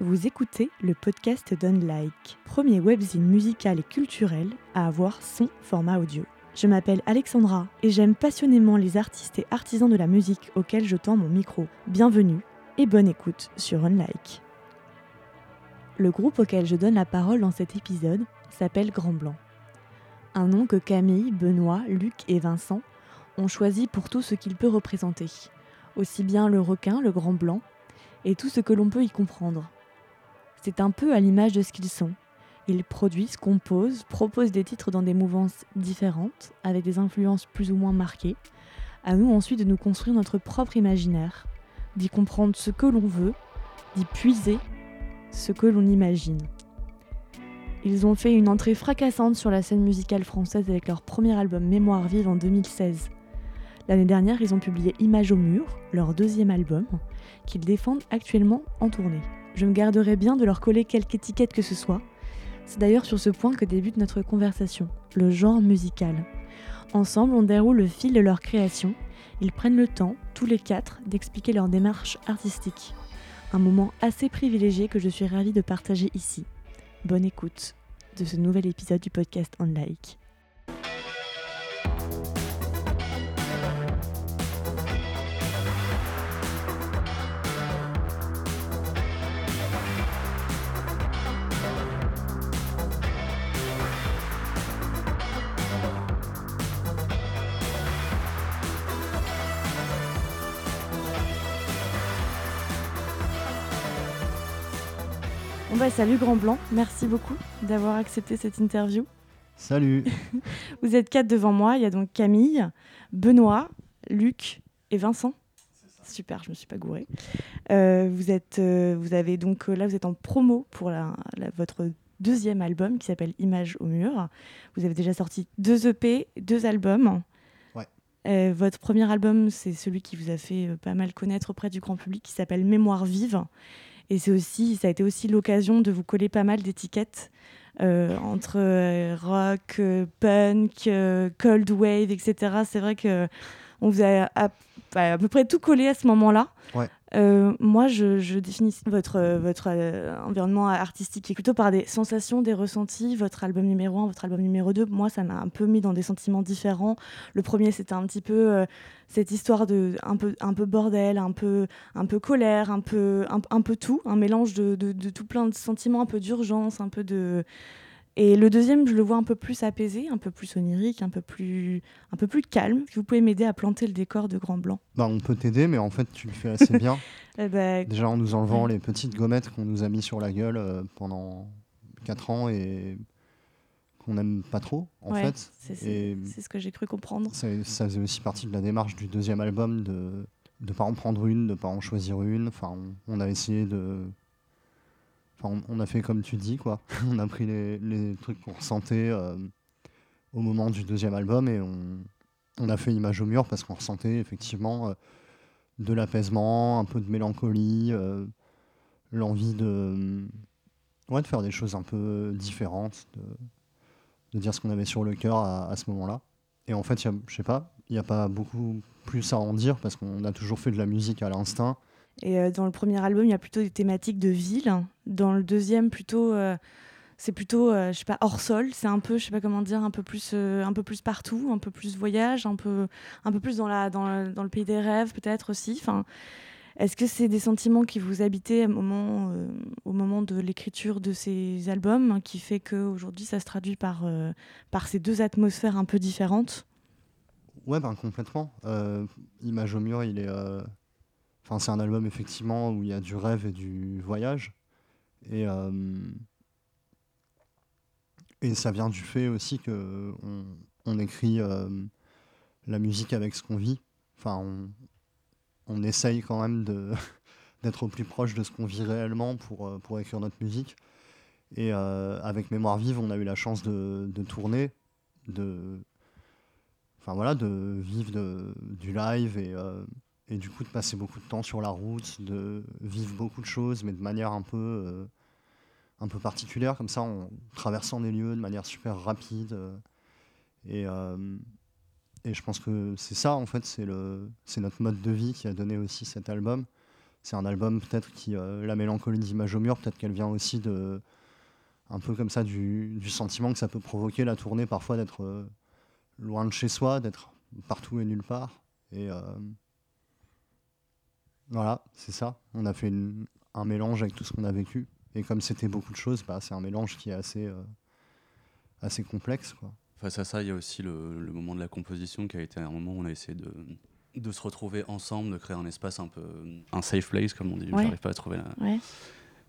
Vous écoutez le podcast d'Unlike, premier webzine musical et culturel à avoir son format audio. Je m'appelle Alexandra et j'aime passionnément les artistes et artisans de la musique auxquels je tends mon micro. Bienvenue et bonne écoute sur Unlike. Le groupe auquel je donne la parole dans cet épisode s'appelle Grand Blanc. Un nom que Camille, Benoît, Luc et Vincent ont choisi pour tout ce qu'il peut représenter. Aussi bien le requin, le grand blanc, et tout ce que l'on peut y comprendre. C'est un peu à l'image de ce qu'ils sont. Ils produisent, composent, proposent des titres dans des mouvances différentes, avec des influences plus ou moins marquées. À nous ensuite de nous construire notre propre imaginaire, d'y comprendre ce que l'on veut, d'y puiser ce que l'on imagine. Ils ont fait une entrée fracassante sur la scène musicale française avec leur premier album Mémoire vive en 2016. L'année dernière, ils ont publié Image au mur, leur deuxième album, qu'ils défendent actuellement en tournée. Je me garderai bien de leur coller quelque étiquette que ce soit. C'est d'ailleurs sur ce point que débute notre conversation, le genre musical. Ensemble, on déroule le fil de leur création. Ils prennent le temps, tous les quatre, d'expliquer leur démarche artistique. Un moment assez privilégié que je suis ravie de partager ici. Bonne écoute de ce nouvel épisode du podcast On Like. Bah salut Grand Blanc, merci beaucoup d'avoir accepté cette interview. Salut. Vous êtes quatre devant moi, il y a donc Camille, Benoît, Luc et Vincent. Super, je me suis pas gourée. Euh, vous êtes, euh, vous avez donc euh, là, vous êtes en promo pour la, la- votre deuxième album qui s'appelle Image au mur. Vous avez déjà sorti deux EP, deux albums. Ouais. Euh, votre premier album, c'est celui qui vous a fait euh, pas mal connaître auprès du grand public, qui s'appelle Mémoire vive. Et c'est aussi, ça a été aussi l'occasion de vous coller pas mal d'étiquettes euh, entre euh, rock, euh, punk, cold wave, etc. C'est vrai que on vous a à, à- à peu près tout collé à ce moment-là. Ouais. Euh, moi, je, définis votre, votre euh, environnement artistique plutôt par des sensations, des ressentis. Votre album numéro 1, votre album numéro 2, moi, ça m'a un peu mis dans des sentiments différents. Le premier, c'était un petit peu euh, cette histoire de un peu, un peu bordel, un peu, un peu colère, un peu, un, peu tout, un mélange de, de tout plein de sentiments, un peu d'urgence, un peu de. Et le deuxième, je le vois un peu plus apaisé, un peu plus onirique, un peu plus, un peu plus calme. Vous pouvez m'aider à planter le décor de Grand Blanc. Bah, on peut t'aider, mais en fait, tu le fais assez bien. Eh ben, Déjà en nous enlevant les petites gommettes qu'on nous a mis sur la gueule euh, pendant 4 ans et qu'on n'aime pas trop, en ouais, fait. c'est- ce que j'ai cru comprendre. ça, ça faisait aussi partie de la démarche du deuxième album de ne pas en prendre une, de pas en choisir une. Enfin, on, on a essayé de. On, a fait comme tu dis, quoi. on a pris les, trucs qu'on ressentait euh, au moment du deuxième album et on, a fait Image au mur parce qu'on ressentait effectivement euh, de l'apaisement, un peu de mélancolie, euh, l'envie de, faire des choses un peu différentes, de, dire ce qu'on avait sur le cœur à, à ce moment-là. Et en fait, je sais pas, il n'y a pas beaucoup plus à en dire parce qu'on a toujours fait de la musique à l'instinct. Et dans le premier album, il y a plutôt des thématiques de ville. Dans le deuxième, plutôt, euh, c'est plutôt, euh, je sais pas, hors sol. C'est un peu, je sais pas comment dire, un peu plus, euh, un peu plus partout, un peu plus voyage, un peu, un peu plus dans la, dans le, pays des rêves, peut-être aussi. Enfin, est-ce que c'est des sentiments qui vous habitaient au moment, au moment de l'écriture de ces albums, hein, qui fait qu'aujourd'hui, ça se traduit par, par ces deux atmosphères un peu différentes? Ouais, ben complètement. Image au mur, il est. Enfin, c'est un album effectivement où il y a du rêve et du voyage. Et, euh, et ça vient du fait aussi que on, on écrit euh, la musique avec ce qu'on vit. Enfin, on, on essaye quand même de d'être au plus proche de ce qu'on vit réellement pour, euh, pour écrire notre musique. Et avec Mémoire vive, on a eu la chance de, de tourner, de, enfin voilà, de vivre du live et, et du coup de passer beaucoup de temps sur la route, de vivre beaucoup de choses, mais de manière un peu, euh, un peu particulière, comme ça, en traversant des lieux de manière super rapide. euh, et, euh, et je pense que c'est ça, en fait, c'est notre mode de vie qui a donné aussi cet album. c'est un album peut-être qui la mélancolie d'image au mur, peut-être qu'elle vient aussi de un peu comme ça du, sentiment que ça peut provoquer la tournée parfois d'être loin de chez soi, d'être partout et nulle part. Et voilà, c'est ça. On a fait un mélange avec tout ce qu'on a vécu. Et comme c'était beaucoup de choses, bah, c'est un mélange qui est assez, euh, assez complexe. Quoi. Face à ça, il y a aussi le, moment de la composition qui a été un moment où on a essayé de, de se retrouver ensemble, de créer un espace un peu. un safe place, comme on dit. Ouais. J'arrive pas à trouver la.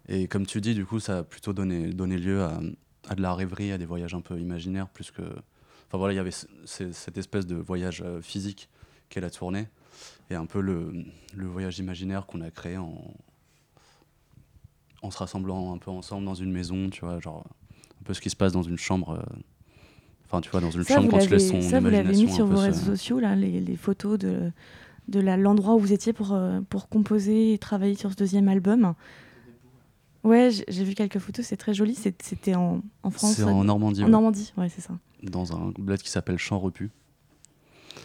Et comme tu dis, du coup, ça a plutôt donné, donné lieu à, à, de la rêverie, à des voyages un peu imaginaires, plus que. Enfin voilà, il y avait cette espèce de voyage euh, physique qu'est la tournée, et un peu le, le voyage imaginaire qu'on a créé en, en se rassemblant un peu ensemble dans une maison, tu vois, genre un peu ce qui se passe dans une chambre. Euh, enfin, tu vois, dans une chambre quand tu laisses son ça, vous l'avez mis sur vos réseaux sociaux, là, les, les photos de, de l'endroit où vous étiez pour, euh, pour composer et travailler sur ce deuxième album? Ouais, j'ai vu quelques photos, c'est très joli. C'était en, en, France C'est en Normandie. En Normandie, ouais, c'est ça. Dans un bled qui s'appelle Champ Repu.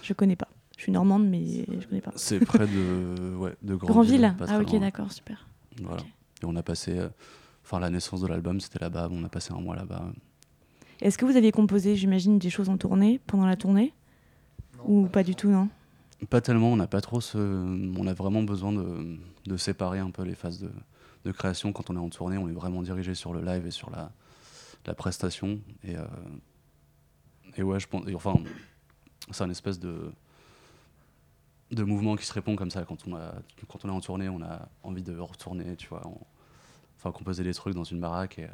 Je connais pas. Je suis normande, mais je connais pas. C'est près de, ouais, de Grandville. ah, ok, d'accord, super. Voilà. Et on a passé, euh, enfin la naissance de l'album, c'était là-bas, on a passé un mois là-bas. Est-ce que vous aviez composé, j'imagine, des choses en tournée, pendant la tournée? Ou pas, du tout, non? Pas tellement, on n'a pas trop ce... On a vraiment besoin de, de séparer un peu les phases de, de, création. Quand on est en tournée, on est vraiment dirigé sur le live et sur la, la prestation. Et, euh, et ouais, je pense... enfin, c'est un espèce de de mouvement qui se répond comme ça. Quand on a quand on est en tournée on a envie de retourner tu vois enfin composer des trucs dans une baraque et euh,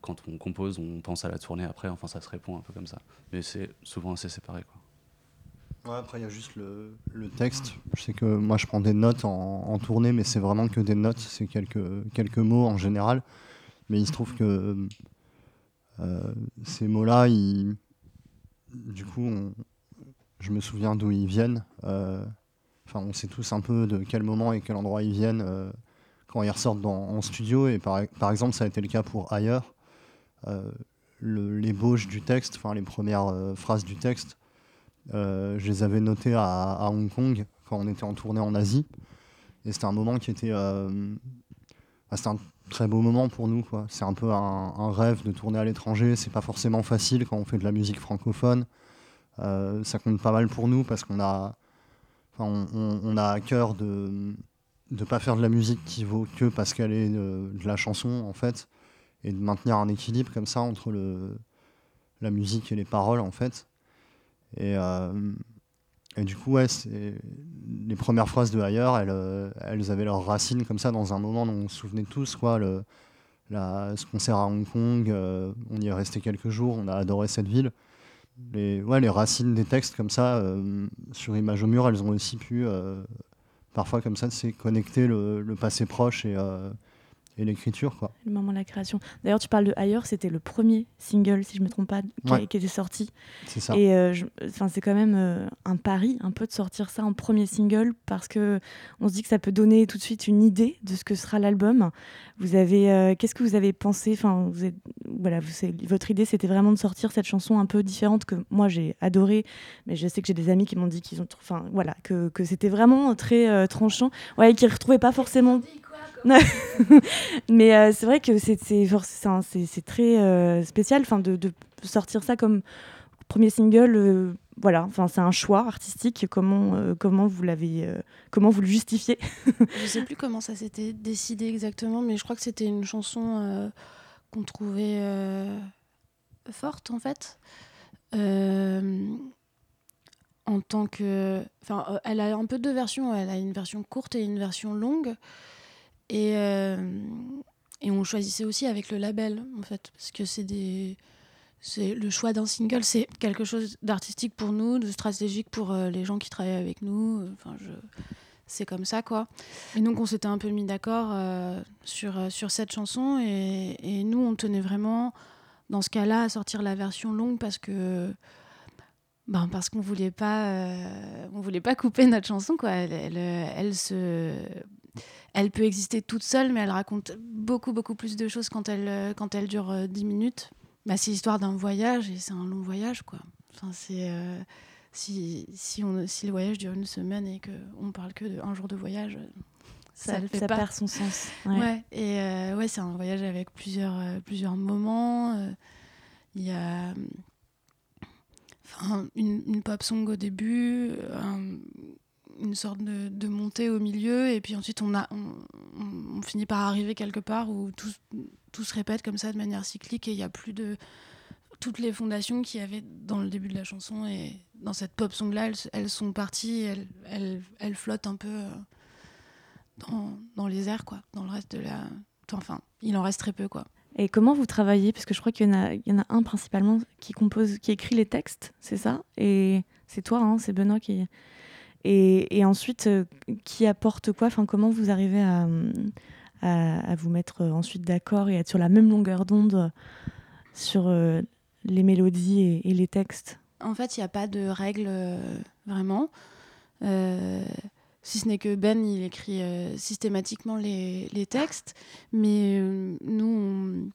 quand on compose on pense à la tournée après. Enfin ça se répond un peu comme ça. Mais c'est souvent assez séparé quoi. Ouais, après il y a juste le, le, texte. Je sais que moi je prends des notes en, en tournée mais c'est vraiment que des notes. C'est quelques quelques mots en général. Mais il se trouve que euh, ces mots là ils, du coup on, je me souviens d'où ils viennent. Euh, On sait tous un peu de quel moment et quel endroit ils viennent euh, quand ils ressortent en studio. Et par, exemple, ça a été le cas pour Ailleurs. Euh, L'ébauche du texte, les premières euh, phrases du texte, je les avais notées à, Hong Kong quand on était en tournée en Asie. Et c'était un moment qui était. c'était un très beau moment pour nous. C'est un peu un, un, rêve de tourner à l'étranger. C'est pas forcément facile quand on fait de la musique francophone. ça compte pas mal pour nous parce qu'on a on, a à cœur de ne pas faire de la musique qui vaut que parce qu'elle est de, la chanson, en fait, et de maintenir un équilibre comme ça entre la musique et les paroles, en fait. Et, euh, du coup, les premières phrases de Ailleurs, elles, euh, elles avaient leurs racines comme ça dans un moment dont on se souvenait tous, quoi. Le, ce concert à Hong Kong, euh, on y est resté quelques jours, on a adoré cette ville les, ouais, les racines des textes comme ça euh, sur Image au mur, elles ont aussi pu euh, parfois comme ça c'est connecter le, le, passé proche et, euh, et l'écriture. Quoi. Le moment de la création. D'ailleurs, tu parles de Ailleurs, c'était le premier single, si je ne me trompe pas, qui, qui était sorti. C'est ça. Et euh, c'est quand même euh, un pari, un peu, de sortir ça en premier single, parce que on se dit que ça peut donner tout de suite une idée de ce que sera l'album. Vous avez, euh, qu'est-ce que vous avez pensé? Enfin, vous êtes, voilà, vous, votre idée, c'était vraiment de sortir cette chanson un peu différente que moi j'ai adorée, mais je sais que j'ai des amis qui m'ont dit qu'ils ont, enfin, voilà, que, que c'était vraiment très tranchant, ouais, qu'ils ne retrouvaient pas forcément. mais euh, c'est vrai que c'est très euh, spécial de, de, sortir ça comme premier single. Euh, voilà, enfin c'est un choix artistique. Comment, comment vous l'avez, comment vous le justifiez? Je sais plus comment ça s'était décidé exactement, mais je crois que c'était une chanson qu'on trouvait forte en fait. en tant que, enfin, elle a un peu deux versions. Elle a une version courte et une version longue. Et, euh, et on choisissait aussi avec le label, en fait, parce que c'est des. C'est le choix d'un single, c'est quelque chose d'artistique pour nous, de stratégique pour euh, les gens qui travaillent avec nous. Enfin, je, c'est comme ça, quoi. Et donc, on s'était un peu mis d'accord euh, sur, sur cette chanson, et, nous, on tenait vraiment, dans ce cas-là, à sortir la version longue parce que. Ben, parce qu'on voulait pas, on voulait pas couper notre chanson, quoi. Elle, elle se elle peut exister toute seule, mais elle raconte beaucoup, beaucoup plus de choses quand elle, euh, quand elle dure 10 euh, minutes. Bah, c'est l'histoire d'un voyage et c'est un long voyage, quoi. Enfin, c'est, euh, si, si, on, si le voyage dure une semaine et qu'on parle que d'un jour de voyage, ça, ça, le fait ça pas. perd son sens. Ouais. Ouais. et euh, ouais, c'est un voyage avec plusieurs, euh, plusieurs moments. euh, Il y a enfin, une, une pop song au début, un- une sorte de, de montée au milieu, et puis ensuite on, a, on, on- finit par arriver quelque part où tout, tout se répète comme ça de manière cyclique et il n'y a plus de toutes les fondations qu'il y avait dans le début de la chanson et dans cette pop song là elles, sont parties elles, elles, flottent un peu euh, dans, dans les airs quoi dans le reste de la enfin il en reste très peu quoi Et comment vous travaillez? Parce que je crois qu'il y, y en a un principalement qui compose, qui écrit les textes, c'est ça? Et c'est toi, hein, c'est Benoît qui. Et, ensuite, euh, qui apporte quoi? Enfin, comment vous arrivez à, vous mettre euh, ensuite d'accord et être sur la même longueur d'onde sur euh, les mélodies et, les textes? En fait, il n'y a pas de règle vraiment. Si ce n'est que Ben, il écrit systématiquement les, textes. Mais nous,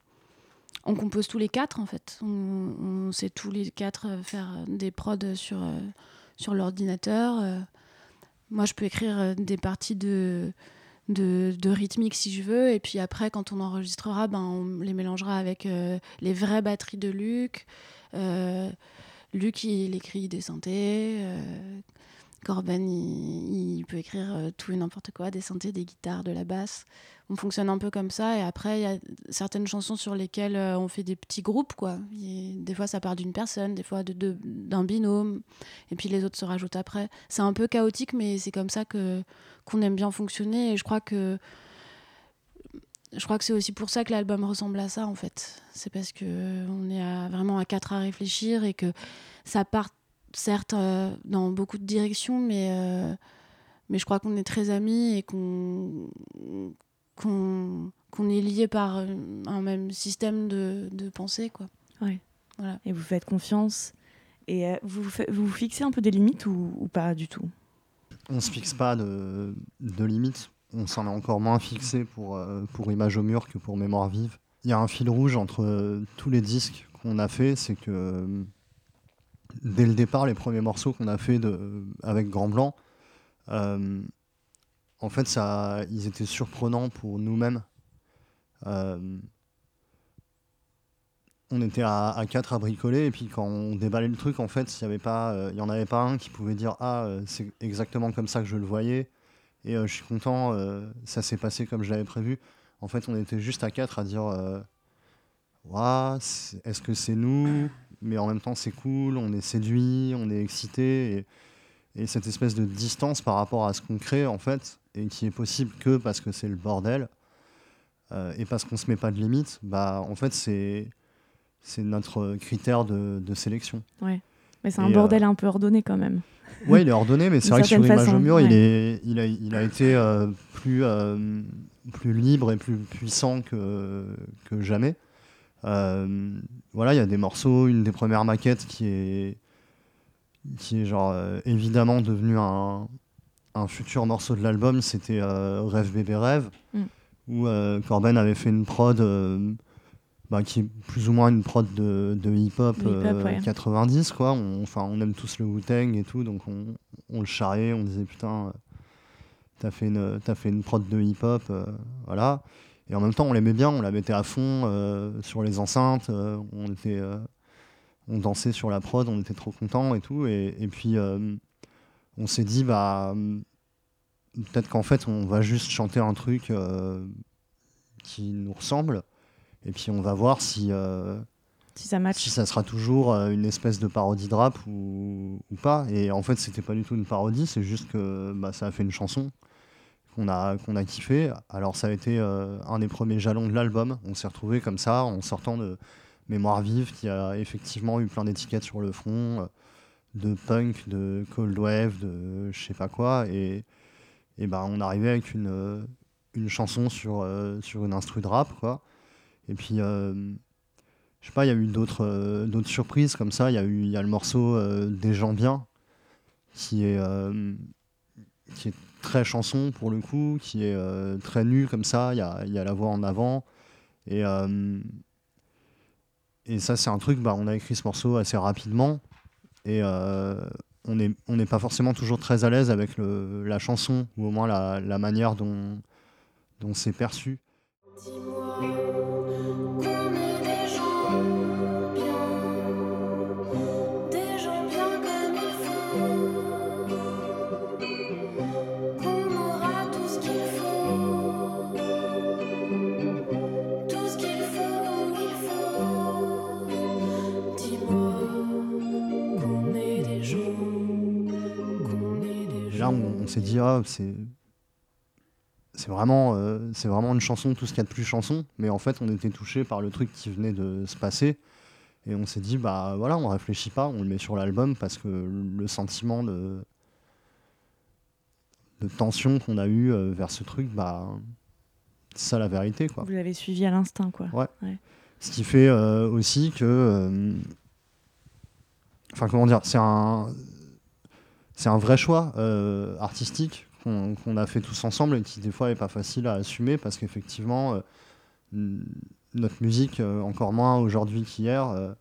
on, compose tous les quatre, en fait. On, on sait tous les quatre faire des prods sur, sur l'ordinateur. Euh, moi, je peux écrire euh, des parties de, rythmique si je veux. Et puis après, quand on enregistrera, ben, on les mélangera avec euh, les vraies batteries de Luc. Luc, il écrit des synthés. Corben, il, peut écrire euh, tout et n'importe quoi, des synthés, des guitares, de la basse. On fonctionne un peu comme ça. Et après, il y a certaines chansons sur lesquelles euh, on fait des petits groupes. Quoi. Des fois, ça part d'une personne, des fois de- d'un binôme. Et puis les autres se rajoutent après. C'est un peu chaotique, mais c'est comme ça que qu'on aime bien fonctionner. Et je crois que je crois que c'est aussi pour ça que l'album ressemble à ça en fait. C'est parce que on est vraiment à quatre à réfléchir et que ça part certes euh, dans beaucoup de directions, mais euh, mais je crois qu'on est très amis et qu'on qu'on qu'on est liés par un un même système de, de pensée quoi. Et vous faites confiance Et euh, vous, vous vous fixez un peu des limites ou, ou pas du tout? On se fixe pas de, de limites. On s'en est encore moins fixé pour, euh, pour Image au mur que pour Mémoire vive. Il y a un fil rouge entre euh, tous les disques qu'on a fait, c'est que euh, dès le départ, les premiers morceaux qu'on a fait avec Grand Blanc, euh, en fait, ça, ils étaient surprenants pour nous-mêmes. Euh, on était à, quatre à bricoler et puis quand on déballait le truc en fait il y avait pas euh, en avait pas un qui pouvait dire ah c'est exactement comme ça que je le voyais et je suis content ça s'est passé comme je l'avais prévu en fait on était juste à quatre à dire c'est- est-ce que c'est nous? Mais en même temps c'est cool on est séduit on est excité et, et cette espèce de distance par rapport à ce qu'on crée en fait et qui est possible que parce que c'est le bordel euh, et parce qu'on se met pas de limites bah en fait c'est c'est notre critère de, de sélection. Mais c'est un Et, bordel un peu ordonné quand même. Ouais, il est ordonné, mais c'est vrai que sur certaine Image au mur, il, ouais. est, il, a, il a été euh, plus, euh, plus libre et plus puissant que, que jamais. Euh, voilà, il y a des morceaux, une des premières maquettes qui est, qui est genre euh, évidemment devenu un, un futur morceau de l'album, c'était euh, Rêve bébé rêve, Mm. où Corben avait fait une prod bah, qui est plus ou moins une prod de, de hip-hop euh, ouais. 90, quoi. On, enfin, on aime tous le Wu-Tang et tout, donc on, on le charriait, on disait putain, euh, t'as fait une, t'as fait une prod de hip-hop, euh, voilà. Et en même temps, on l'aimait bien, on la mettait à fond euh, sur les enceintes, euh, on était, euh, on dansait sur la prod, on était trop contents et tout. Et, et puis, on s'est dit, bah, hum, peut-être qu'en fait, on va juste chanter un truc qui nous ressemble. Et puis, on va voir si, euh, Si ça match. si ça sera toujours euh, une espèce de parodie de rap ou, ou pas. Et en fait, c'était pas du tout une parodie, c'est juste que bah, ça a fait une chanson qu'on a, kiffé. Alors, ça a été euh, un des premiers jalons de l'album. On s'est retrouvé comme ça en sortant de Mémoire vive, qui a effectivement eu plein d'étiquettes sur le front, euh, de punk, de cold wave, de je sais pas quoi. Et, et bah, on arrivait avec une, euh, chanson sur, une instru de rap. Et puis. je sais pas, il y a eu d'autres surprises comme ça. Il y a y a le morceau Des gens bien qui est très chanson pour le coup, qui est euh, très nu comme ça. Il y a, y a la voix en avant et euh, et ça c'est un truc. Bah, on a écrit ce morceau assez rapidement et euh, on n'est on n'est pas forcément toujours très à l'aise avec le, la chanson ou au moins la, la manière dont dont c'est perçu. S'est dit, ah, c'est. C'est vraiment, euh, c'est vraiment une chanson, tout ce qu'il y a de plus chanson. Mais en fait, on était touché par le truc qui venait de se passer. Et on s'est dit, bah voilà, on réfléchit pas, on le met sur l'album parce que le sentiment de, de tension qu'on a eu euh, vers ce truc, bah, c'est ça la vérité, quoi. Vous l'avez suivi à l'instinct, quoi. Ce qui fait euh, aussi que. Enfin, comment dire C'est un. C'est un vrai choix euh, artistique qu'on a fait tous ensemble et qui, des fois, n'est pas facile à assumer parce qu'effectivement, euh, notre musique, euh, encore moins aujourd'hui qu'hier,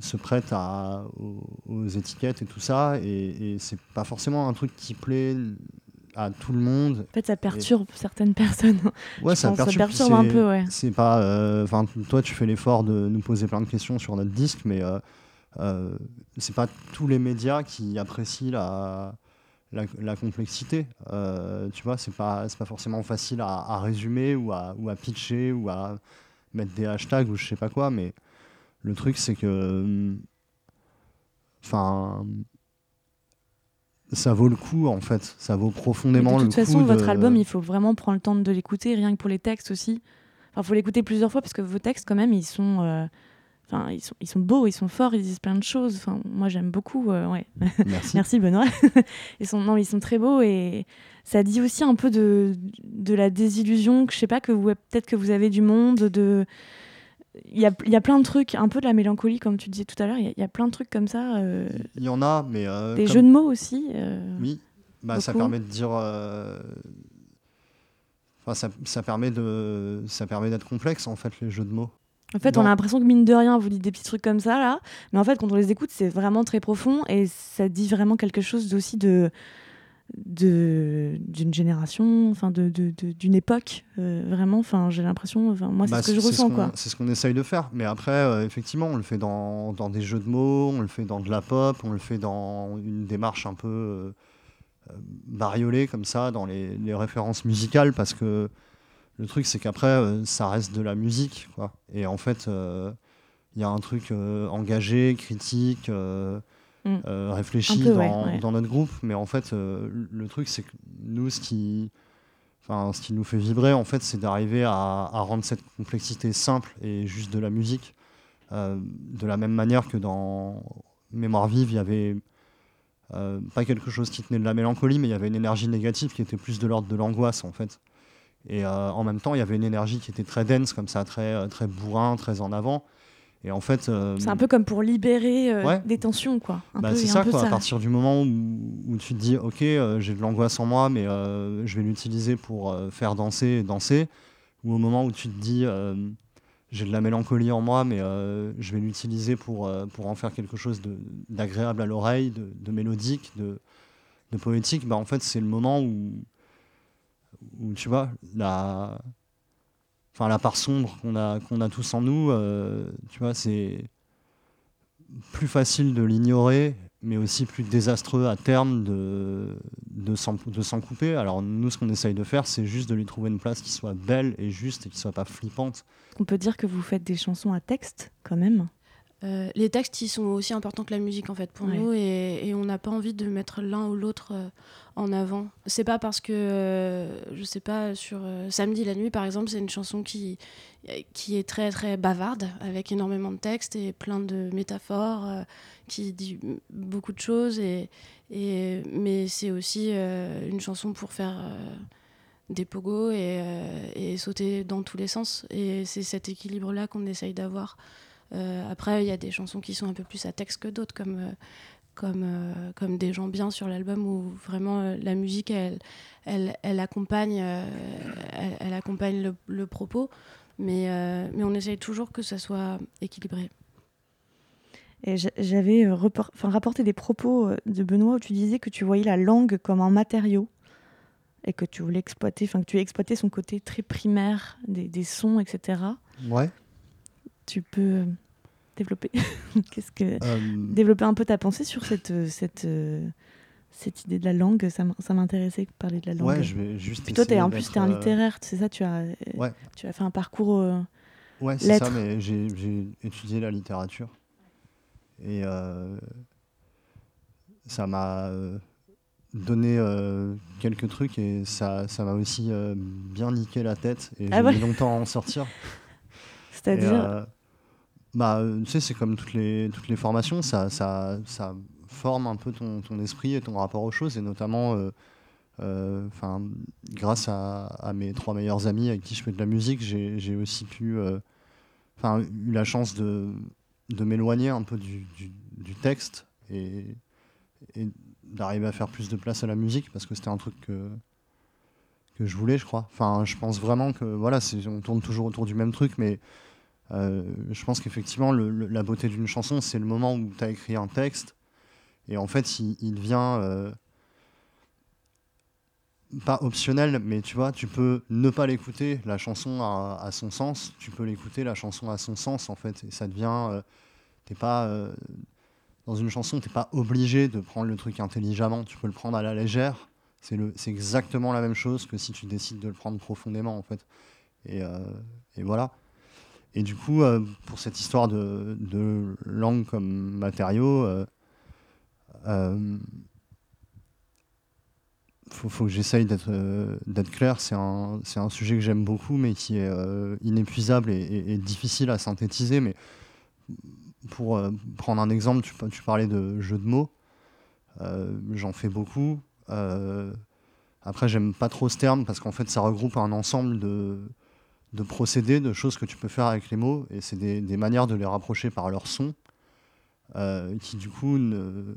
se prête à, aux, aux étiquettes et tout ça. Et, et c'est pas forcément un truc qui plaît à tout le monde. En fait, ça perturbe certaines personnes. Ouais, ça pense, perturbe. un peu, ouais. C'est pas. euh, Enfin, toi, tu fais l'effort de nous poser plein de questions sur notre disque, mais euh, euh, c'est pas tous les médias qui apprécient la, la, la complexité. Euh, tu vois, c'est pas, c'est pas forcément facile à, à résumer ou à, ou à pitcher ou à mettre des hashtags ou je sais pas quoi, mais le truc, c'est que. euh, Enfin. Ça vaut le coup, en fait. Ça vaut profondément de le toute coup. façon, votre de- album, il faut vraiment prendre le temps de l'écouter, rien que pour les textes aussi. Enfin, faut l'écouter plusieurs fois parce que vos textes, quand même, ils sont, euh, enfin, ils sont, ils sont beaux, ils sont forts, ils disent plein de choses. Enfin, moi, j'aime beaucoup. euh, ouais. Merci. Merci Benoît. ils sont, non, ils sont très beaux et ça dit aussi un peu de, de la désillusion que je sais pas que vous, peut-être que vous avez du monde. De, il y a, il y a plein de trucs, un peu de la mélancolie comme tu disais tout à l'heure. Il y a- il y, a plein de trucs comme ça, euh, Il y en a, mais. euh, des comme- jeux de mots aussi. Oui, bah, ça permet de dire. Enfin, ça, ça permet de, ça permet d'être complexe en fait les jeux de mots. En fait, Non. on a l'impression que mine de rien, vous dites des petits trucs comme ça là, mais en fait, quand on les écoute, c'est vraiment très profond et ça dit vraiment quelque chose d'aussi de de d'une génération, enfin de de- de- d'une époque, euh, vraiment. Enfin, j'ai l'impression, enfin moi, c'est Bah, ce que je ressens quoi. C'est ce qu'on essaye de faire. Mais après, euh, effectivement, on le fait dans, dans des jeux de mots, on le fait dans de la pop, on le fait dans une démarche un peu euh, euh, bariolée comme ça, dans les, les références musicales, parce que le truc, c'est qu'après, euh, ça reste de la musique. Quoi. Et en fait, euh, il y a un truc euh, engagé, critique. Mm. réfléchi peu, dans, ouais, ouais. dans notre groupe, mais en fait, le truc, c'est que nous, ce qui, enfin, ce qui nous fait vibrer, en fait, c'est d'arriver à, à rendre cette complexité simple et juste de la musique. Euh, de la même manière que dans Mémoire vive, il y avait euh, pas quelque chose qui tenait de la mélancolie, mais il y avait une énergie négative qui était plus de l'ordre de l'angoisse, en fait. Et euh, en même temps, il y avait une énergie qui était très dense, comme ça, très, euh, très bourrin, très en avant. Et en fait, euh, C'est un peu comme pour libérer euh, Ouais. des tensions quoi. Bah, c'est ça, quoi. À partir du moment où, où tu te dis, ok, euh, j'ai de l'angoisse en moi, mais je vais l'utiliser pour faire danser et danser, ou au moment où tu te dis, j'ai de la mélancolie en moi, mais je vais l'utiliser pour, pour en faire quelque chose d'agréable à l'oreille, de, de mélodique, de, de poétique, bah, en fait, c'est le moment où tu vois, la, enfin, la part sombre qu'on a, qu'on a tous en nous, euh, tu vois, c'est plus facile de l'ignorer, mais aussi plus désastreux à terme de, de s'en couper. Alors nous, ce qu'on essaye de faire, c'est juste de lui trouver une place qui soit belle et juste et qui soit pas flippante. On peut dire que vous faites des chansons à texte quand même? Euh, les textes, ils sont aussi importants que la musique en fait pour Ouais. nous et, et on n'a pas envie de mettre l'un ou l'autre euh, en avant. C'est pas parce que, euh, je sais pas, sur euh, Samedi la nuit par exemple, c'est une chanson qui, qui est très très bavarde avec énormément de textes et plein de métaphores qui dit beaucoup de choses et, et mais c'est aussi une chanson pour faire des pogos et, et sauter dans tous les sens et c'est cet équilibre là qu'on essaye d'avoir. Euh, après, il y a des chansons qui sont un peu plus à texte que d'autres, comme, euh, comme, euh, comme Des gens bien sur l'album, où vraiment euh, la musique, elle, elle, elle accompagne, euh, elle, elle accompagne le, le propos, mais, euh, mais on essaye toujours que ça soit équilibré. Et j'a- j'avais rapporté des propos de Benoît où tu disais que tu voyais la langue comme un matériau. et que tu voulais exploiter, enfin que tu as exploité son côté très primaire des, des sons, etc. Ouais. Tu peux développer Qu'est-ce que euh, développer un peu ta pensée sur cette euh, cette euh, cette idée de la langue? Ça m'intéressait de parler de la langue. ouais, je vais juste. Puis toi, en plus, tu es un littéraire, c'est ça Tu as Ouais. tu as fait un parcours. euh, Ouais, c'est ça, mais j'ai étudié la littérature. Et euh, ça m'a donné euh, quelques trucs et ça ça m'a aussi bien niqué la tête. Et Ah j'ai ouais? mis longtemps à en sortir. C'est-à-dire? Bah, euh, tu sais, c'est comme toutes les, toutes les formations, ça, ça, ça forme un peu ton, ton esprit et ton rapport aux choses, et notamment, euh, euh, grâce à, mes trois meilleurs amis avec qui je fais de la musique, j'ai aussi pu, euh, eu la chance de, de m'éloigner un peu du, du, du texte et, et d'arriver à faire plus de place à la musique, parce que c'était un truc que, que je voulais, je crois. Enfin, je pense vraiment que, voilà, on tourne toujours autour du même truc, mais euh, je pense qu'effectivement, la beauté d'une chanson, c'est le moment où tu as écrit un texte et en fait, il, il vient euh, pas optionnel, mais tu vois, tu peux ne pas l'écouter, la chanson à, son sens, tu peux l'écouter, la chanson à son sens, en fait, et ça devient. euh, t'es pas. euh, dans une chanson, t'es pas obligé de prendre le truc intelligemment, tu peux le prendre à la légère. C'est exactement la même chose que si tu décides de le prendre profondément, en fait. Et voilà. Et du coup, euh, pour cette histoire de, langue comme matériau, euh, euh, faut, que j'essaye d'être clair. C'est un, sujet que j'aime beaucoup, mais qui est inépuisable et, difficile à synthétiser. Mais pour prendre un exemple, tu, tu parlais de jeux de mots. J'en fais beaucoup. Après, j'aime pas trop ce terme parce qu'en fait, ça regroupe un ensemble de, de procédés, de choses que tu peux faire avec les mots, et c'est des, des manières de les rapprocher par leur son, euh, qui du coup ne,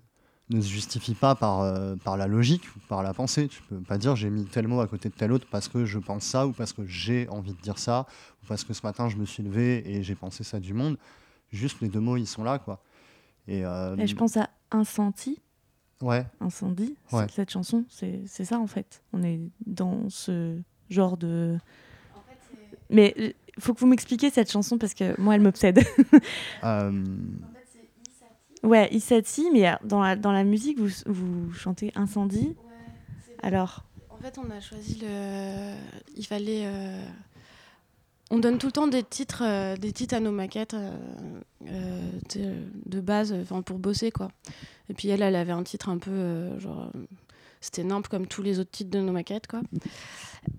ne se justifient pas par, euh, par la logique ou par la pensée. Tu peux pas dire j'ai mis tel mot à côté de tel autre parce que je pense ça, ou parce que j'ai envie de dire ça, ou parce que ce matin je me suis levé et j'ai pensé ça du monde. Juste les deux mots, ils sont là, quoi. Et, euh, Et je pense à Incendie. Ouais, Incendie, Ouais. cette chanson, c'est ça en fait. On est dans ce genre de. Mais il faut que vous m'expliquiez cette chanson parce que moi elle m'obsède. euh, ouais, Isati, mais euh, dans la, dans la musique vous, vous chantez Incendie. Alors, En fait, on a choisi le. Il fallait. euh, On donne tout le temps des titres, euh, des titres à nos maquettes euh, euh, de, de base, enfin pour bosser quoi. Et puis elle, elle avait un titre un peu euh, genre. C'était nimple comme tous les autres titres de nos maquettes quoi.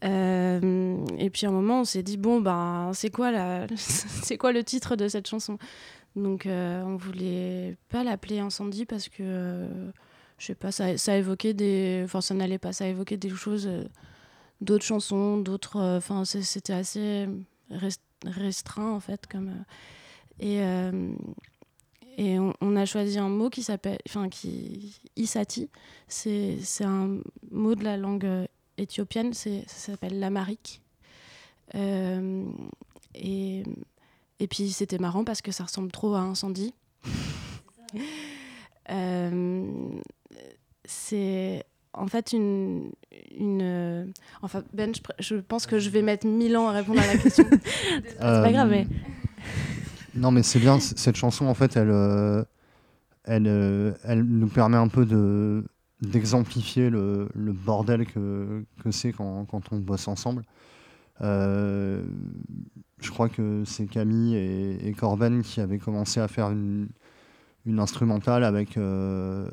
Euh, et puis à un moment, on s'est dit bon ben c'est quoi la, c'est quoi le titre de cette chanson? Donc euh, on voulait pas l'appeler Incendie parce que euh, je sais pas, ça, ça évoquait des. Enfin, ça n'allait pas, ça évoquait des choses, euh, d'autres chansons, d'autres. Enfin, c'était assez rest- restreint, en fait. Comme, et et on, on a choisi un mot qui s'appelle. Enfin, qui. Isati. C'est c'est un mot de la langue euh, éthiopienne, c'est- ça s'appelle l'amarique. Euh, et, et puis, c'était marrant parce que ça ressemble trop à incendie. Euh, c'est en fait une, une euh, enfin Ben je, je pense que je vais mettre mille ans à répondre à la question c'est pas grave, mais. Non, mais c'est bien, cette chanson, en fait, elle, euh, euh, nous permet un peu de d'exemplifier le, bordel que, c'est quand, on bosse ensemble. Euh, je crois que c'est Camille et, et Corben qui avaient commencé à faire une, instrumentale avec un,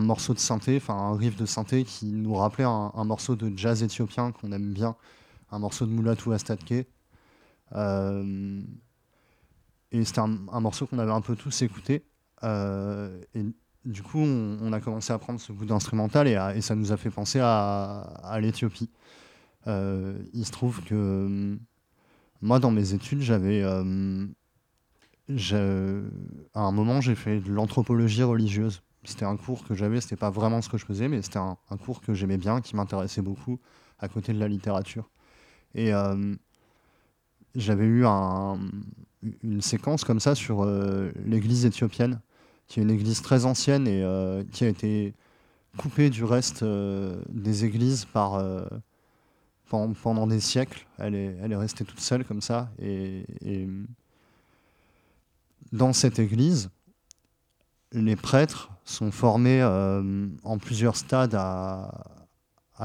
morceau de synthé, enfin un riff de synthé qui nous rappelait un, morceau de jazz éthiopien qu'on aime bien, un morceau de Mulatu Astatke. Et c'était un, morceau qu'on avait un peu tous écouté. Euh, et du coup, on, a commencé à prendre ce bout d'instrumental et, ça nous a fait penser à, l'Éthiopie. Euh, il se trouve que euh, moi, dans mes études, j'avais. j'ai- à un moment, j'ai fait de l'anthropologie religieuse. C'était un cours que j'avais, c'était pas vraiment ce que je faisais, mais c'était un, cours que j'aimais bien, qui m'intéressait beaucoup, à côté de la littérature. Et euh, j'avais eu un- une séquence comme ça sur euh, l'église éthiopienne, qui est une église très ancienne et euh, qui a été coupée du reste euh, des églises par, pen- pendant des siècles. Elle est, elle est restée toute seule comme ça. Et, dans cette église, les prêtres sont formés en plusieurs stades à,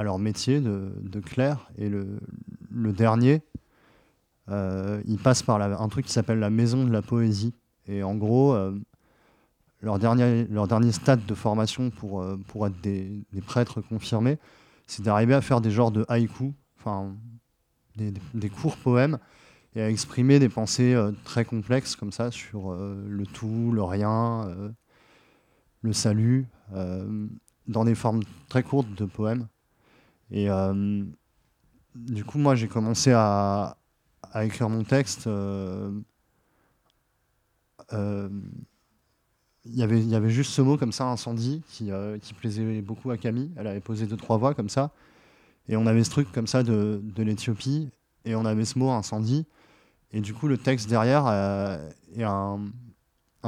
leur métier de, clerc. Et le dernier, euh, il passe par un truc qui s'appelle la maison de la poésie. Et en gros, euh, leur, dernier, leur dernier stade de formation pour, euh, pour être des, prêtres confirmés, c'est d'arriver à faire des genres de haïkus, enfin des, courts poèmes, et à exprimer des pensées très complexes comme ça sur le tout, le rien, le salut, dans des formes très courtes de poèmes. Et du coup, moi, j'ai commencé à, à écrire mon texte. euh, euh, il y avait- il y avait juste ce mot comme ça, incendie, qui, euh, qui plaisait beaucoup à Camille. Elle avait posé deux, trois voix comme ça. Et on avait ce truc comme ça de, l'Éthiopie, et on avait ce mot incendie. Et du coup, le texte derrière euh, est un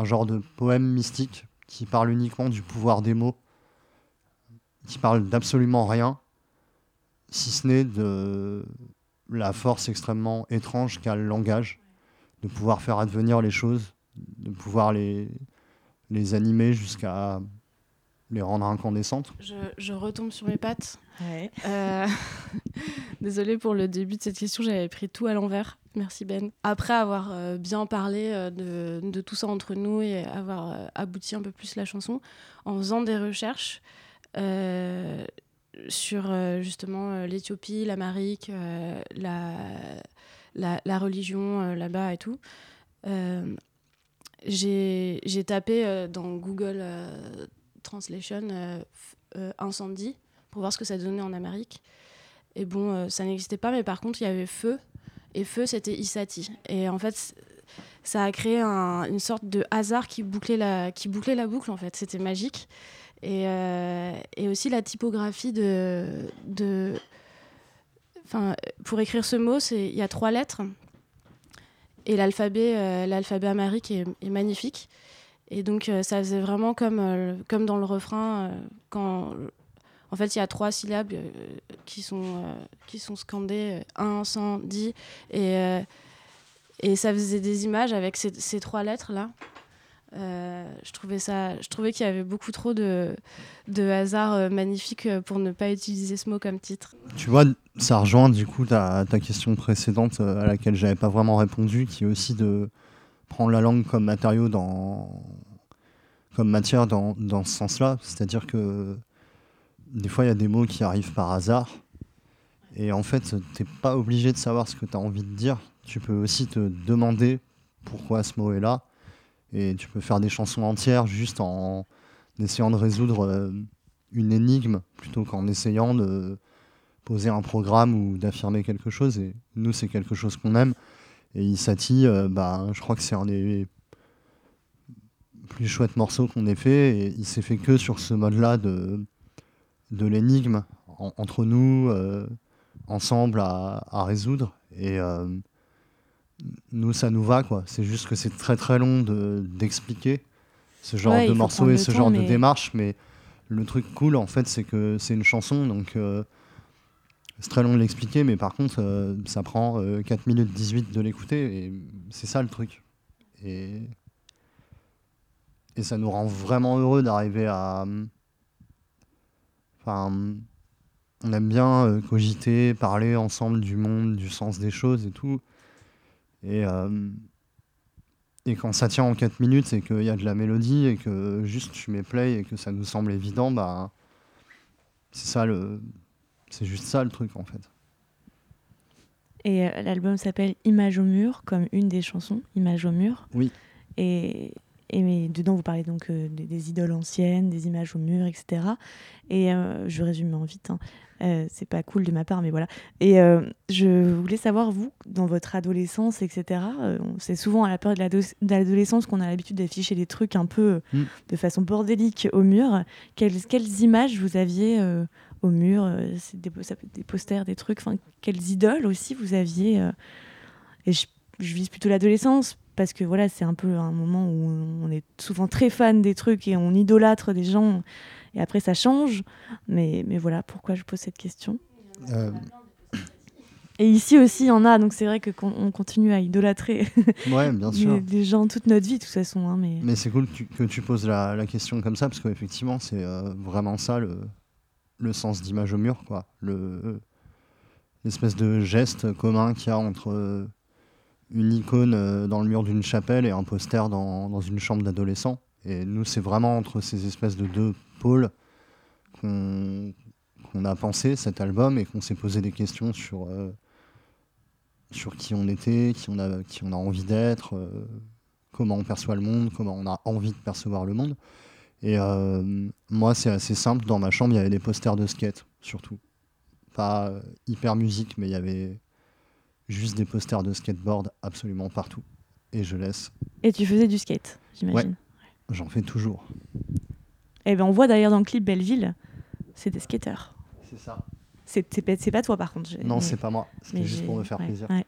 genre de poème mystique qui parle uniquement du pouvoir des mots, qui parle d'absolument rien, si ce n'est de la force extrêmement étrange qu'a le langage, de pouvoir faire advenir les choses, de pouvoir les, les animer jusqu'à les rendre incandescentes. Je, je retombe sur mes pattes. Ouais. Euh, Désolée pour le début de cette question, j'avais pris tout à l'envers. Merci Ben. Après avoir euh, bien parlé euh, de, de tout ça entre nous et avoir euh, abouti un peu plus la chanson, en faisant des recherches euh, sur euh, justement euh, l'Éthiopie, l'Amérique, euh, la, la, religion là-bas et tout, j'ai tapé dans Google Translation incendie pour voir ce que ça donnait en Amérique. Et bon, ça n'existait pas, mais par contre, il y avait feu. Et feu, c'était Isati. Et en fait, ça a créé un- une sorte de hasard qui bouclait la, qui bouclait la boucle, en fait. C'était magique. Et, euh, et aussi la typographie de. de enfin, pour écrire ce mot, il y a trois lettres. Et l'alphabet, euh, l'alphabet amérique est, est magnifique. Et donc, euh, ça faisait vraiment comme, euh, comme dans le refrain, quand en fait, il y a trois syllabes qui, sont, qui sont scandées, euh, incendie, et, euh, et ça faisait des images avec ces, trois lettres-là. Euh, je trouvais, ça, je trouvais qu'il y avait beaucoup trop de, de hasard euh, magnifique euh, pour ne pas utiliser ce mot comme titre. Tu vois, ça rejoint du coup ta, question précédente à laquelle j'avais pas vraiment répondu, qui est aussi de prendre la langue comme matériau dans comme matière dans, dans ce sens-là. C'est-à-dire que des fois, il y a des mots qui arrivent par hasard. Et en fait, t'es pas obligé de savoir ce que tu as envie de dire. Tu peux aussi te demander pourquoi ce mot est là. Et tu peux faire des chansons entières juste en essayant de résoudre euh, une énigme plutôt qu'en essayant de poser un programme ou d'affirmer quelque chose. Et nous, c'est quelque chose qu'on aime. Et Isati, euh, bah, je crois que c'est un des plus chouettes morceaux qu'on ait fait. Et il s'est fait que sur ce mode-là de, de l'énigme en- entre nous, euh, ensemble à, à résoudre. Et euh, nous, ça nous va, quoi. C'est juste que c'est très très long de- d'expliquer ce genre Ouais, de prendre et ce temps, genre de démarche. Mais le truc cool, en fait, c'est que c'est une chanson, donc euh, c'est très long de l'expliquer, mais par contre, euh, ça prend euh, 4 minutes 18 de l'écouter, et c'est ça le truc. Et, et ça nous rend vraiment heureux d'arriver à. Enfin, on aime bien euh, cogiter, parler ensemble du monde, du sens des choses et tout. Et, euh, et quand ça tient en 4 minutes et qu'il y a de la mélodie et que juste tu mets play et que ça nous semble évident, bah c'est ça le. C'est juste ça le truc en fait. Et euh, l'album s'appelle Image au mur, comme une des chansons, Image au mur. Oui. Et, et mais dedans, vous parlez donc euh, des, des idoles anciennes, des images au mur, etc. Et euh, je résume en vite. hein. Euh, c'est pas cool de ma part, mais voilà. Et je voulais savoir, vous, dans votre adolescence, etc., c'est souvent à la période de l'ado- de l'adolescence qu'on a l'habitude d'afficher des trucs un peu Mm. de façon bordélique au mur. Quelles, quelles images vous aviez au mur des, ça peut être des posters, des trucs. Quelles idoles aussi vous aviez Et je, je vise plutôt l'adolescence parce que voilà, c'est un peu un moment où on est souvent très fan des trucs et on idolâtre des gens et après ça change. Mais, mais voilà pourquoi je pose cette question. Euh, Et ici aussi, il y en a, donc c'est vrai que qu'on on continue à idolâtrer ouais, bien sûr. des, gens toute notre vie, de toute façon. hein, mais... Mais c'est cool que tu, que tu poses la, la question comme ça, parce qu'effectivement, c'est euh, vraiment ça le, le sens d'image au mur, quoi. Le, l'espèce de geste commun qu'il y a entre euh, une icône euh, dans le mur d'une chapelle et un poster dans, une chambre d'adolescent. Et nous, c'est vraiment entre ces espèces de deux pôles qu'on, a pensé cet album et qu'on s'est posé des questions sur, euh, qui on était, qui on a, envie d'être. euh, comment on perçoit le monde, comment on a envie de percevoir le monde. Et moi, c'est assez simple. Dans ma chambre, il y avait des posters de skate, surtout. Pas hyper musique, mais il y avait juste des posters de skateboard absolument partout. Et je laisse. Et tu faisais du skate, j'imagine. J'en fais toujours. Et ben on voit d'ailleurs dans le clip Belleville, c'est des skateurs. C'est ça. C'est c'est pas, toi par contre. j'ai- Non, c'est pas moi. C'était juste pour me faire ouais, plaisir. ouais.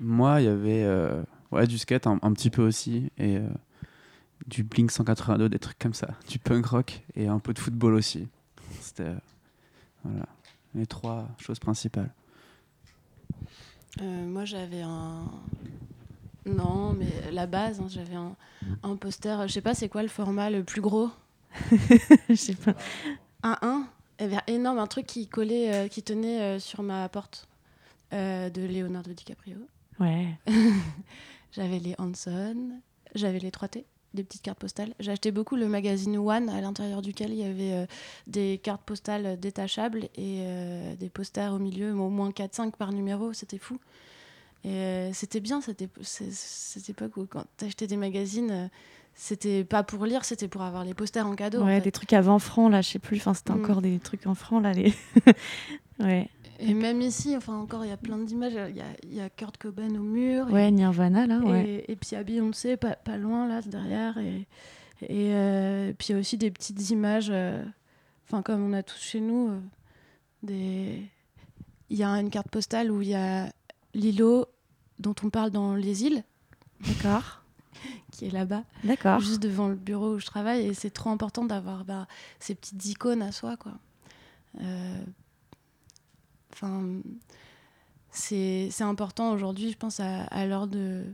Moi, il y avait euh, ouais, du skate un, un petit peu aussi, et euh, du Blink 182, des trucs comme ça, du punk rock, et un peu de football aussi. C'était euh, voilà, les trois choses principales. Euh, moi, j'avais un. Non, mais la base, hein, j'avais un, un poster. Je sais pas, c'est quoi le format le plus gros? Je sais pas. Un 1 Il y avait énorme, un truc qui collait, euh, qui tenait euh, sur ma porte euh, de Leonardo DiCaprio. Ouais. J'avais les Hanson, j'avais les 3T, des petites cartes postales. Acheté beaucoup le magazine One, à l'intérieur duquel il y avait euh, des cartes postales détachables et euh, des posters au milieu, au moins 4-5 par numéro, c'était fou. Et euh, c'était bien cette, ép- cette époque où quand t'achetais des magazines, c'était pas pour lire, c'était pour avoir les posters en cadeau. en ouais, fait. des trucs à 20 francs là, je sais plus. Enfin, c'était Mm. encore des trucs en francs là. Les... ouais. Et même ici, enfin encore, il y a plein d'images. Il y a, il y a Kurt Cobain au mur. et- ouais, Nirvana là. Et, Ouais. et puis il y a Beyoncé pas, pas loin là derrière et, et euh, puis il y a aussi des petites images euh, enfin comme on a tous chez nous euh, des il y a une carte postale où il y a l'îlot dont on parle dans les îles D'accord. qui est là-bas D'accord. juste devant le bureau où je travaille et c'est trop important d'avoir bah, ces petites icônes à soi quoi Euh, enfin c'est important aujourd'hui je pense à, à l'heure de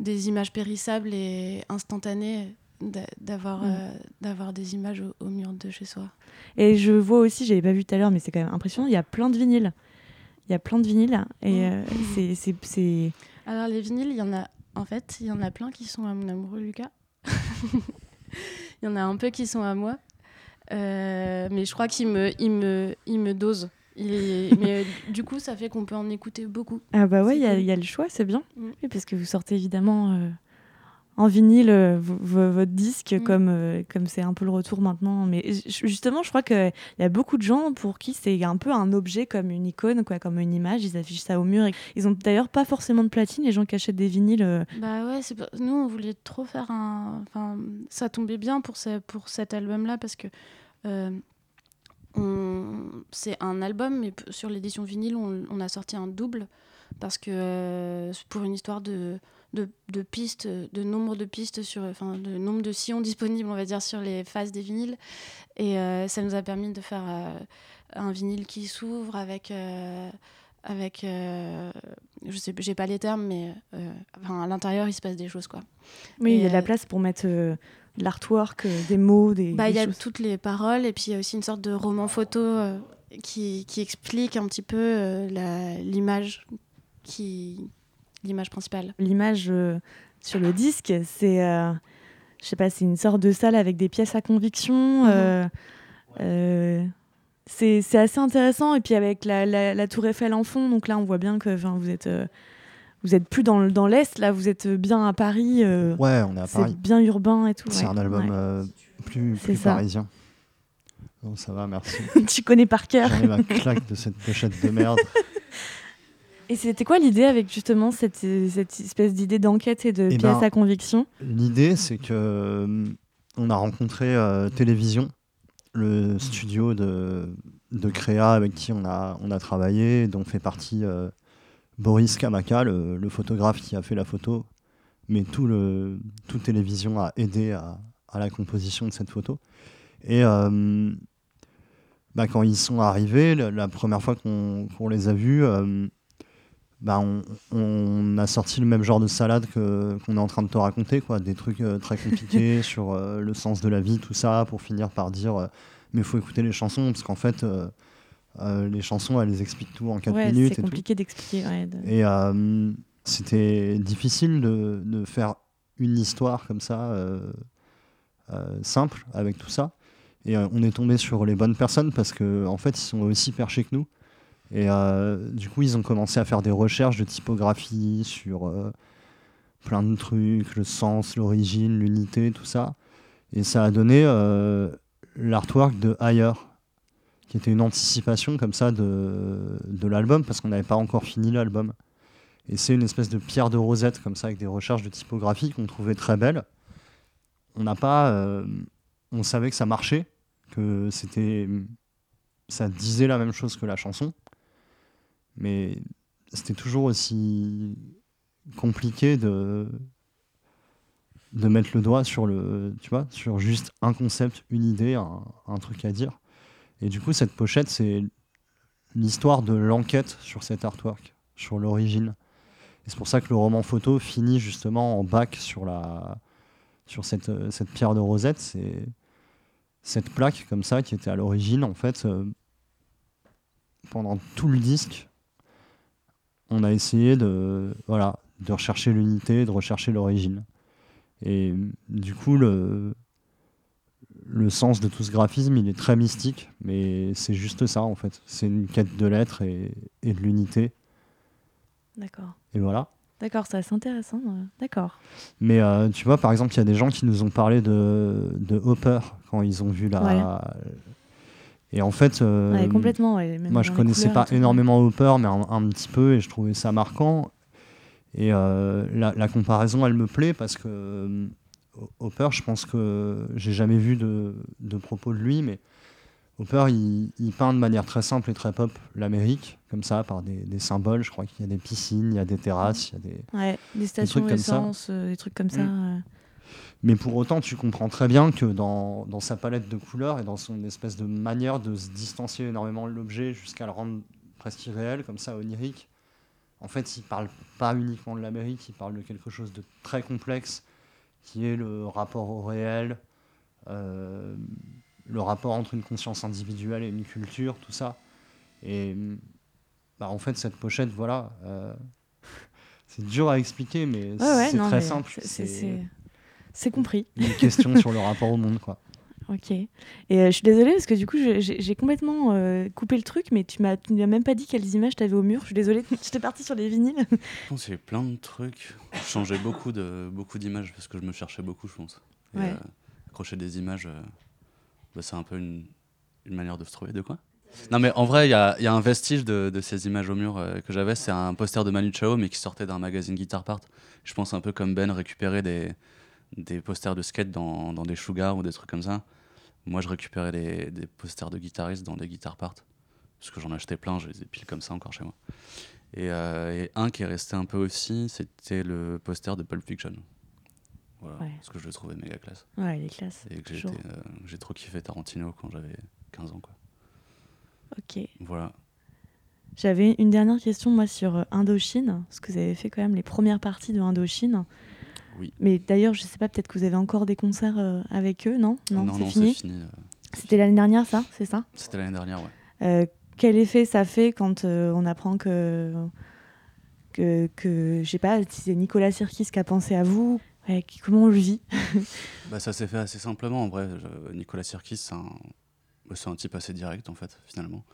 des images périssables et instantanées d'avoir Mm. euh, d'avoir des images au, au mur de chez soi Et je vois aussi, j'avais pas vu tout à l'heure, mais c'est quand même impressionnant. Il y a plein de vinyles. Il y a plein de vinyles et Mm. euh, c'est- alors les vinyles il y en a en fait il y en a plein qui sont à mon amoureux Lucas il y en a un peu qui sont à moi Euh, mais je crois qu'il me il me il me dose Mais euh, du coup ça fait qu'on peut en écouter beaucoup Ah bah ouais, il y, a- cool. il y a le choix, c'est bien. Mm. Oui, parce que vous sortez évidemment euh, en vinyle euh, votre disque, Mm. comme euh, comme c'est un peu le retour maintenant. Mais ju- justement, je crois qu'il y a beaucoup de gens pour qui c'est un peu un objet, comme une icône, quoi, comme une image. Ils affichent ça au mur. Et ils ont d'ailleurs pas forcément de platine, les gens qui achètent des vinyles. Bah ouais, c'est nous on voulait trop faire un. Enfin, ça tombait bien pour, ce... pour cet album-là parce que euh. C'est un album, mais sur l'édition vinyle, on... on a sorti un double parce que euh, pour une histoire de... De, de pistes, de nombre de pistes sur, enfin, de nombre de sillons disponibles, on va dire, sur les faces des vinyles. Et euh, ça nous a permis de faire euh, un vinyle qui s'ouvre avec, euh, avec euh, je sais, j'ai pas les termes, mais euh, enfin, à l'intérieur, il se passe des choses, quoi. Oui, il y a de la place pour mettre euh, l'artwork, euh, des mots, des. Bah, il y a toutes les paroles, et puis il y a aussi une sorte de roman photo euh, qui, qui explique un petit peu euh, l'image qui l'image principale. L'image euh, sur le disque, c'est, je sais pas, c'est une sorte de salle avec des pièces à conviction. Mhm. c'est assez intéressant. Et puis avec la, la- la tour Eiffel en fond, donc là on voit bien que vous êtes, vous êtes plus dans, le- dans l'est, là vous êtes bien à Paris. euh, Ouais, on est à c'est Paris. bien urbain et tout. C'est ouais, un album ouais. euh, plus, C'est parisien. Bon, ça va, merci. tu connais par cœur. J'arrive à claque de cette pochette de merde. Et c'était quoi l'idée avec justement cette, cette espèce d'idée d'enquête et de Eh pièce ben, à conviction? L'idée, c'est que euh, on a rencontré euh, Télévision, le studio de, de créa avec qui on a, on a travaillé, dont fait partie Boris Kamaka, le, le photographe qui a fait la photo, mais tout le, toute télévision a aidé à, à la composition de cette photo. Et euh, bah, quand ils sont arrivés, la, la première fois qu'on les a vus, euh, bah, on, on a sorti le même genre de salade que- qu'on est en train de te raconter, quoi. des trucs euh, très compliqués sur le sens de la vie, tout ça, pour finir par dire mais il faut écouter les chansons, parce qu'en fait, euh, les chansons, elles expliquent tout en 4 Ouais, minutes. c'est compliqué d'expliquer. ouais, de- Et euh, c'était difficile de, de faire une histoire comme ça, euh, simple, avec tout ça. Et on est tombé sur les bonnes personnes parce qu'en en fait, ils sont aussi perchés que nous. Et du coup, ils ont commencé à faire des recherches de typographie sur plein de trucs, le sens, l'origine, l'unité, tout ça. Et ça a donné l'artwork de Higher, qui était une anticipation comme ça de, de l'album, parce qu'on n'avait pas encore fini l'album. Et c'est une espèce de pierre de rosette, comme ça, avec des recherches de typographie qu'on trouvait très belles. On n'a pas. euh, on savait que ça marchait, que c'était. Ça disait la même chose que la chanson. Mais c'était toujours aussi compliqué de de mettre le doigt sur le tu vois sur juste un concept une idée un, un truc à dire et du coup cette pochette c'est l'histoire de l'enquête sur cet artwork sur l'origine. Et c'est pour ça que le roman photo finit justement en bac sur la sur cette, euh, cette pierre de rosette. C'est cette plaque comme ça qui était à l'origine en fait euh, pendant tout le disque on a essayé de voilà de rechercher l'unité de rechercher l'origine. Et du coup le le sens de tout ce graphisme il est très mystique mais c'est juste ça en fait c'est une quête de l'être et, et de l'unité D'accord. et voilà D'accord, ça c'est intéressant. D'accord. Mais euh, tu vois, par exemple, il y a des gens qui nous ont parlé de, de Hopper quand ils ont vu la. Et en fait, euh, Ouais, complètement. ouais, moi je connaissais pas énormément Hopper, mais un, un petit peu, et je trouvais ça marquant. Et euh, la, la comparaison, elle me plaît parce que Hopper, je pense que j'ai jamais vu de, de propos de lui, mais Hopper, il, il peint de manière très simple et très pop l'Amérique, comme ça, par des, des symboles. Je crois qu'il y a des piscines, il y a des terrasses, il y a des. Ouais, des stations trucs comme ça. essence, euh, des trucs comme ça. Mm. euh. Mais pour autant, tu comprends très bien que dans, dans sa palette de couleurs et dans son espèce de manière de se distancier énormément de l'objet jusqu'à le rendre presque irréel, comme ça, onirique, en fait, il parle pas uniquement de l'Amérique, il parle de quelque chose de très complexe, qui est le rapport au réel, euh, le rapport entre une conscience individuelle et une culture, tout ça. Et bah, en fait, cette pochette, voilà, euh, c'est dur à expliquer, mais Ouais, c'est très simple. c'est compris. une question sur le rapport au monde, quoi. Ok. Et euh, je suis désolée parce que du coup, j'ai j'ai complètement euh, coupé le truc, mais tu m'as même pas dit quelles images t'avais au mur. Je suis désolée, j'étais partie sur les vinyles. Je pense qu'il y a eu plein de trucs. Je changeais beaucoup de beaucoup d'images parce que je me cherchais beaucoup, je pense. Et, Ouais. euh, accrocher des images, bah, c'est un peu une, une manière de se trouver. De quoi? Non, mais en vrai, il y a, y a un vestige de, de ces images au mur que j'avais. C'est un poster de Manu Chao, mais qui sortait d'un magazine Guitar Part. Je pense un peu comme Ben récupérer des, des posters de skate dans, dans des Sugar ou des trucs comme ça. Moi, je récupérais des, des posters de guitaristes dans des Guitar Part. Parce que j'en achetais plein, je les ai pile comme ça encore chez moi. Et, euh, et un qui est resté un peu aussi, c'était le poster de Pulp Fiction. Voilà, Ouais. parce que je le trouvais méga classe. Ouais, les classes. Et que j'étais, euh, j'ai trop kiffé Tarantino quand j'avais 15 ans. Quoi. Ok. Voilà. J'avais une dernière question, moi, sur euh, Indochine, parce que vous avez fait quand même les premières parties de Indochine. Oui. Mais d'ailleurs, je sais pas, peut-être que vous avez encore des concerts euh, avec eux, non? Non, c'est fini. euh, C'était l'année dernière, ça C'est ça? C'était l'année dernière, ouais. Euh, Quel effet ça fait quand on apprend que, que, que je sais pas, si c'est Nicolas Sirkis qui a pensé à vous? Ouais, qui- Comment on le vit? Bah, ça s'est fait assez simplement en vrai. Nicolas Sirkis, c'est un, bah, c'est un type assez direct en fait, finalement.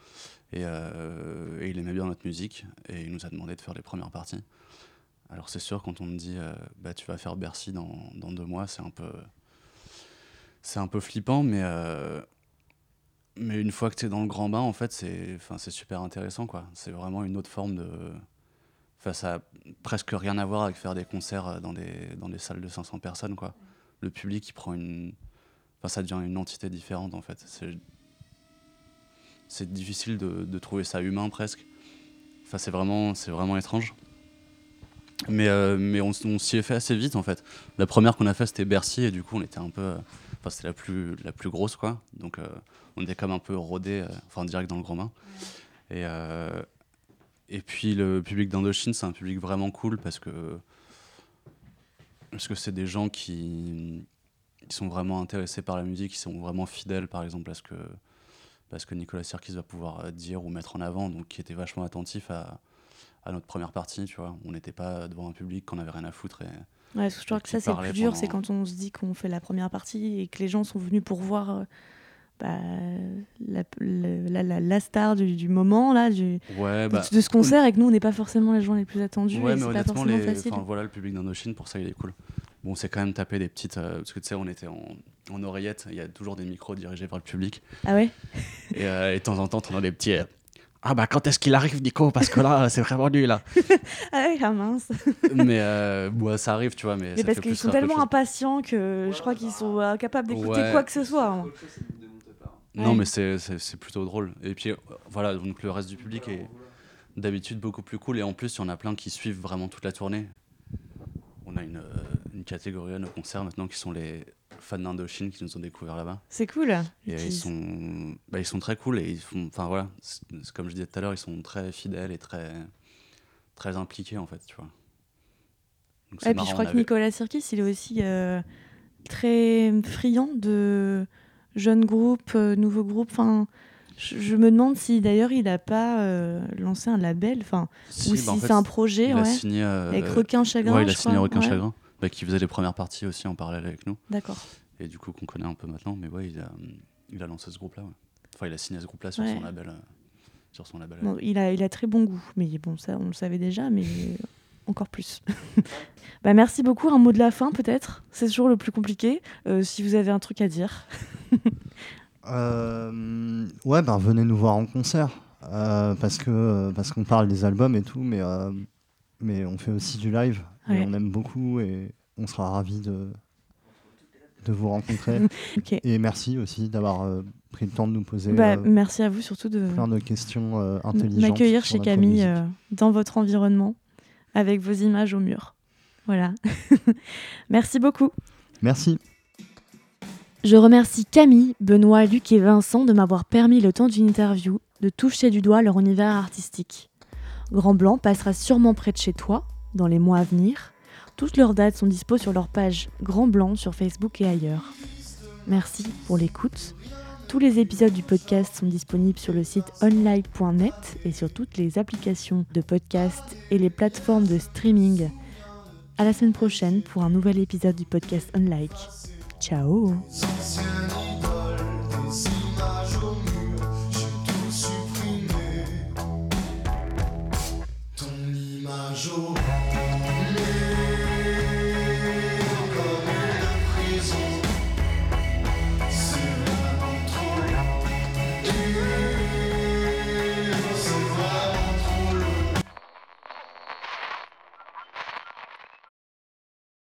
Et, euh, et il aimait bien notre musique et il nous a demandé de faire les premières parties. Alors c'est sûr, quand on me dit euh, bah, tu vas faire Bercy dans, dans deux mois, c'est un peu, c'est un peu flippant, mais, euh, mais une fois que tu es dans le grand bain, en fait, c'est, c'est super intéressant. quoi. C'est vraiment une autre forme de. Ça a presque rien à voir avec faire des concerts euh, dans des, dans des salles de 500 personnes. quoi le public il prend une enfin ça devient une entité différente en fait c'est c'est difficile de, de trouver ça humain presque Enfin, c'est vraiment, c'est vraiment étrange. Mais, euh, mais on, s'y est fait assez vite en fait. La première qu'on a fait c'était Bercy et du coup on était un peu, euh, enfin c'était la plus, la plus grosse quoi. Donc euh, on était comme un peu rodé, enfin direct dans le grand bain. Et, et puis le public d'Indochine c'est un public vraiment cool parce que parce que c'est des gens qui, qui sont vraiment intéressés par la musique, qui sont vraiment fidèles par exemple à ce que parce que Nicolas Sirkis va pouvoir dire ou mettre en avant, donc qui était vachement attentif à, à notre première partie, tu vois. On n'était pas devant un public qu'on avait rien à foutre. Et... Ouais, je crois que ça, c'est le plus dur, c'est quand on se dit qu'on fait la première partie et que les gens sont venus pour voir euh, bah, la, le- la, la- la star du, du moment, là, du, Ouais, de- bah, de, ce concert, et que nous, on n'est pas forcément les gens les plus attendus, ouais, et mais c'est pas honnêtement, forcément les... facile. enfin, voilà, le public d'Indochine, pour ça, il est cool. Bon, c'est quand même tapé des petites. euh, parce que tu sais, on était en, en oreillette, il y a toujours des micros dirigés vers le public. Ah ouais? Et, euh, et de temps en temps, on a des petits. Ah bah quand est-ce qu'il arrive Nico? Parce que là c'est vraiment nul là. Ah ah mince mais euh, ça arrive tu vois mais, Mais ça parce qu'ils sont tellement impatients que je crois qu'ils sont incapables d'écouter Ouais. quoi que ce soit. hein. Non, Ouais. mais c'est- plutôt drôle. Et puis voilà, donc le reste du public est d'habitude beaucoup plus cool. Et en plus, il y en a plein qui suivent vraiment toute la tournée. On a une, euh, une catégorie à nos concerts maintenant qui sont les fans d'Indochine qui nous ont découvert là-bas. C'est cool. Et Ils ils disent- sont, bah, ils sont très cool et ils font, enfin voilà, comme je disais tout à l'heure, ils sont très fidèles et très, très impliqués en fait, tu vois. Donc, puis je crois que Nicolas Sirkis, il est aussi euh, très friand de jeunes groupes, euh, nouveaux groupes. Enfin, je, je me demande si d'ailleurs il n'a pas euh, lancé un label, enfin, Si, ou bah, en si fait, c'est un projet, il a signé avec Requin Chagrin. ouais, il a je signé crois. Requin Ouais, Chagrin, bah, qui faisait les premières parties aussi en parallèle avec nous. D'accord. et du coup qu'on connaît un peu maintenant mais ouais il a, il a lancé ce groupe là enfin il a signé ce groupe là sur Ouais. son label euh, sur son label Bon, il, a, il a très bon goût, mais bon, ça, on le savait déjà, mais encore plus. bah, merci beaucoup. Un mot de la fin, peut-être? C'est toujours le plus compliqué. Euh, si vous avez un truc à dire. Euh, ouais, ben venez nous voir en concert. euh, parce que parce qu'on parle des albums et tout, mais, euh, mais on fait aussi du live. Ouais. Et on aime beaucoup et on sera ravis de, de vous rencontrer. Et merci aussi d'avoir euh, pris le temps de nous poser Bah, euh, merci à vous surtout de plein de questions euh, intelligentes. m'accueillir chez Camille euh, dans votre environnement avec vos images au mur. Voilà. merci beaucoup. Merci. Je remercie Camille, Benoît, Luc et Vincent de m'avoir permis le temps d'une interview de toucher du doigt leur univers artistique. Grand Blanc passera sûrement près de chez toi dans les mois à venir. Toutes leurs dates sont dispo sur leur page Grand Blanc sur Facebook et ailleurs. Merci pour l'écoute. Tous les épisodes du podcast sont disponibles sur le site online.net et sur toutes les applications de podcast et les plateformes de streaming. À la semaine prochaine pour un nouvel épisode du podcast Unlike. Ciao Ton image au